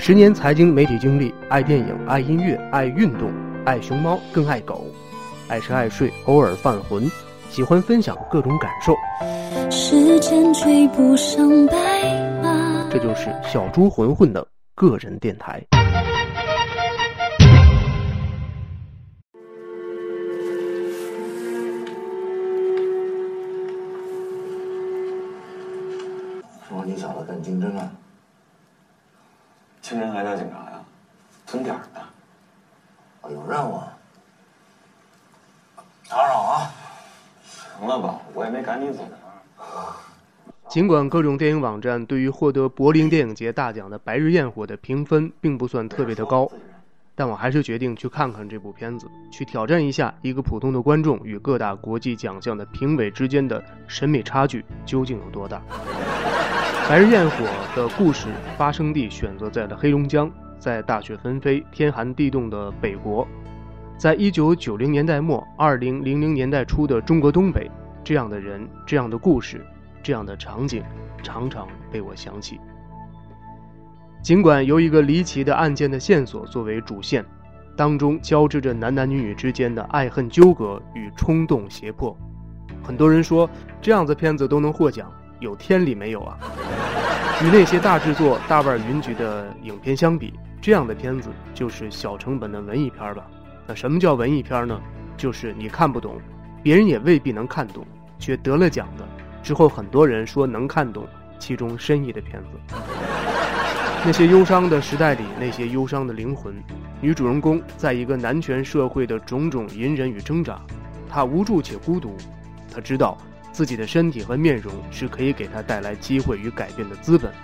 十年财经媒体经历，爱电影，爱音乐，爱运动，爱熊猫，更爱狗，爱吃爱睡，偶尔犯浑，喜欢分享各种感受。时间追不上白马，这就是小猪混混的个人电台。说你小子干竞争啊？清晨还叫警察呀？蹲点呢。有任务。打扰啊！行了吧，我也没赶你走。尽管各种电影网站对于获得柏林电影节大奖的《白日焰火》的评分并不算特别的高，但我还是决定去看看这部片子，去挑战一下一个普通的观众与各大国际奖项的评委之间的审美差距究竟有多大。《白日焰火》的故事发生地选择在了黑龙江，在大雪纷飞、天寒地冻的北国，在一九九零年代末、二零零零年代初的中国东北，这样的人、这样的故事、这样的场景，常常被我想起。尽管由一个离奇的案件的线索作为主线，当中交织着男男女女之间的爱恨纠葛与冲动胁迫，很多人说这样子片子都能获奖。有天理没有啊？与那些大制作、大腕云集的影片相比，这样的片子就是小成本的文艺片吧？那什么叫文艺片呢？就是你看不懂，别人也未必能看懂，却得了奖的，之后很多人说能看懂其中深意的片子。那些忧伤的时代里，那些忧伤的灵魂，女主人公在一个男权社会的种种隐忍与挣扎，她无助且孤独，她知道。自己的身体和面容是可以给他带来机会与改变的资本，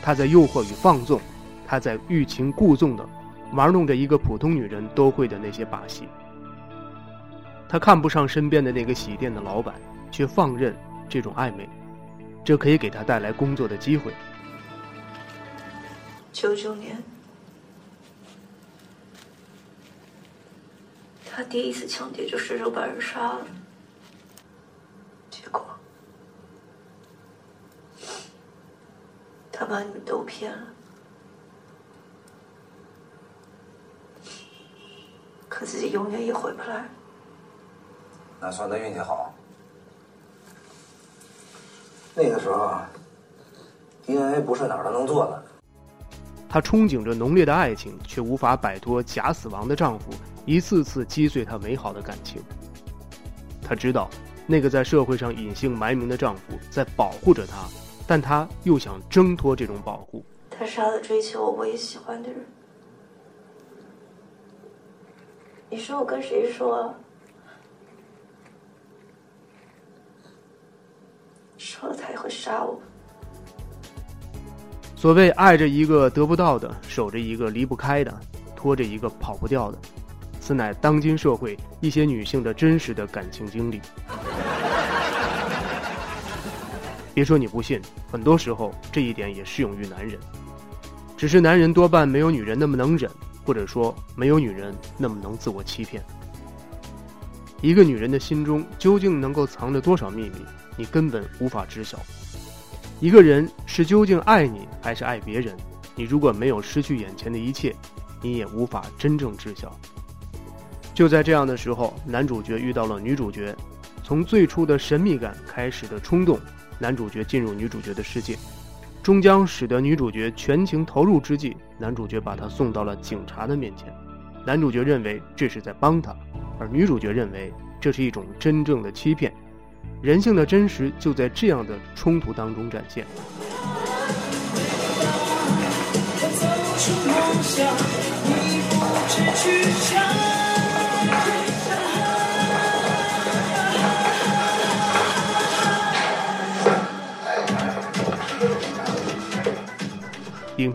他在诱惑与放纵，他在欲擒故纵的玩弄着一个普通女人都会的那些把戏。他看不上身边的那个洗店的老板，却放任这种暧昧，这可以给他带来工作的机会。九九年，他第一次抢劫就顺手把人杀了。结果，他把你们都骗了，可自己永远也回不来。那算他运气好。那个时候，DNA 不是哪儿都能做的。她憧憬着浓烈的爱情，却无法摆脱假死亡的丈夫一次次击碎她美好的感情。她知道。那个在社会上隐姓埋名的丈夫在保护着她，但他又想挣脱这种保护。他杀了追求我、唯一喜欢的人。你说我跟谁说？说了他也会杀我。所谓爱着一个得不到的，守着一个离不开的，拖着一个跑不掉的，此乃当今社会一些女性的真实的感情经历。别说你不信，很多时候这一点也适用于男人。只是男人多半没有女人那么能忍，或者说没有女人那么能自我欺骗。一个女人的心中究竟能够藏着多少秘密，你根本无法知晓。一个人是究竟爱你还是爱别人，你如果没有失去眼前的一切，你也无法真正知晓。就在这样的时候，男主角遇到了女主角，从最初的神秘感开始的冲动。男主角进入女主角的世界，终将使得女主角全情投入之际，男主角把她送到了警察的面前。男主角认为这是在帮她，而女主角认为这是一种真正的欺骗。人性的真实就在这样的冲突当中展现。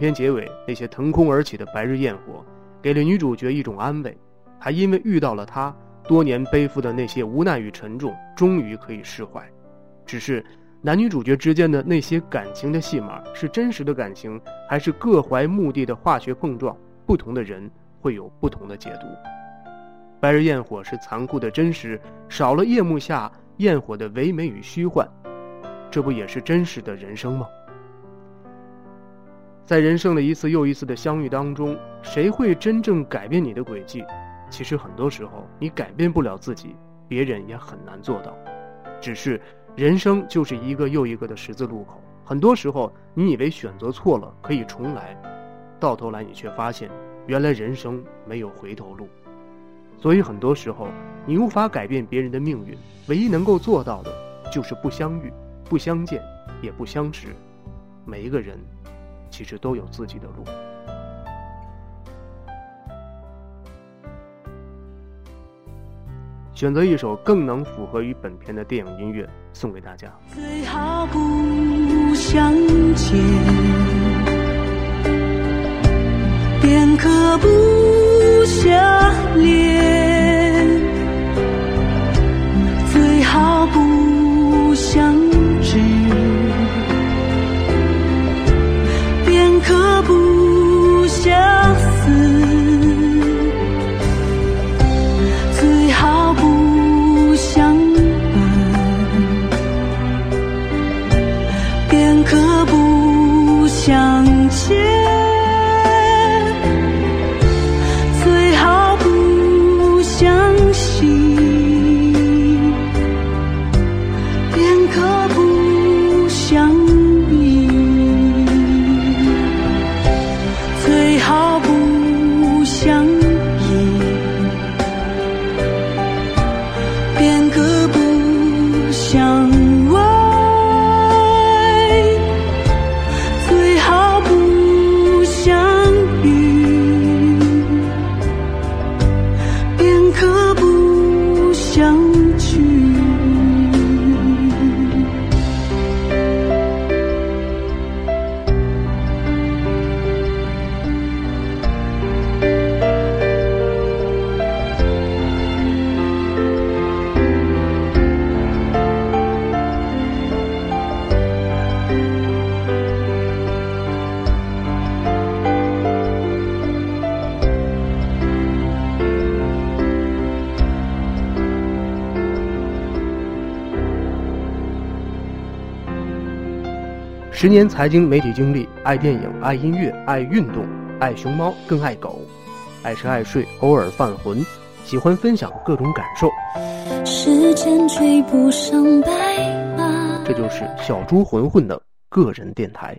片结尾，那些腾空而起的白日焰火，给了女主角一种安慰。还因为遇到了他，多年背负的那些无奈与沉重，终于可以释怀。只是男女主角之间的那些感情的戏码，是真实的感情，还是各怀目的的化学碰撞？不同的人会有不同的解读。白日焰火是残酷的真实，少了夜幕下焰火的唯美与虚幻，这不也是真实的人生吗？在人生的一次又一次的相遇当中，谁会真正改变你的轨迹？其实很多时候，你改变不了自己，别人也很难做到。只是人生就是一个又一个的十字路口，很多时候你以为选择错了可以重来，到头来你却发现，原来人生没有回头路。所以很多时候，你无法改变别人的命运，唯一能够做到的，就是不相遇、不相见、也不相识。每一个人，其实都有自己的路。选择一首更能符合于本片的电影音乐，送给大家。最好不相见，便可不相恋；十年财经媒体经历，爱电影，爱音乐，爱运动，爱熊猫，更爱狗，爱吃爱睡，偶尔犯浑，喜欢分享各种感受。时间追不上白马。这就是小猪混混的个人电台。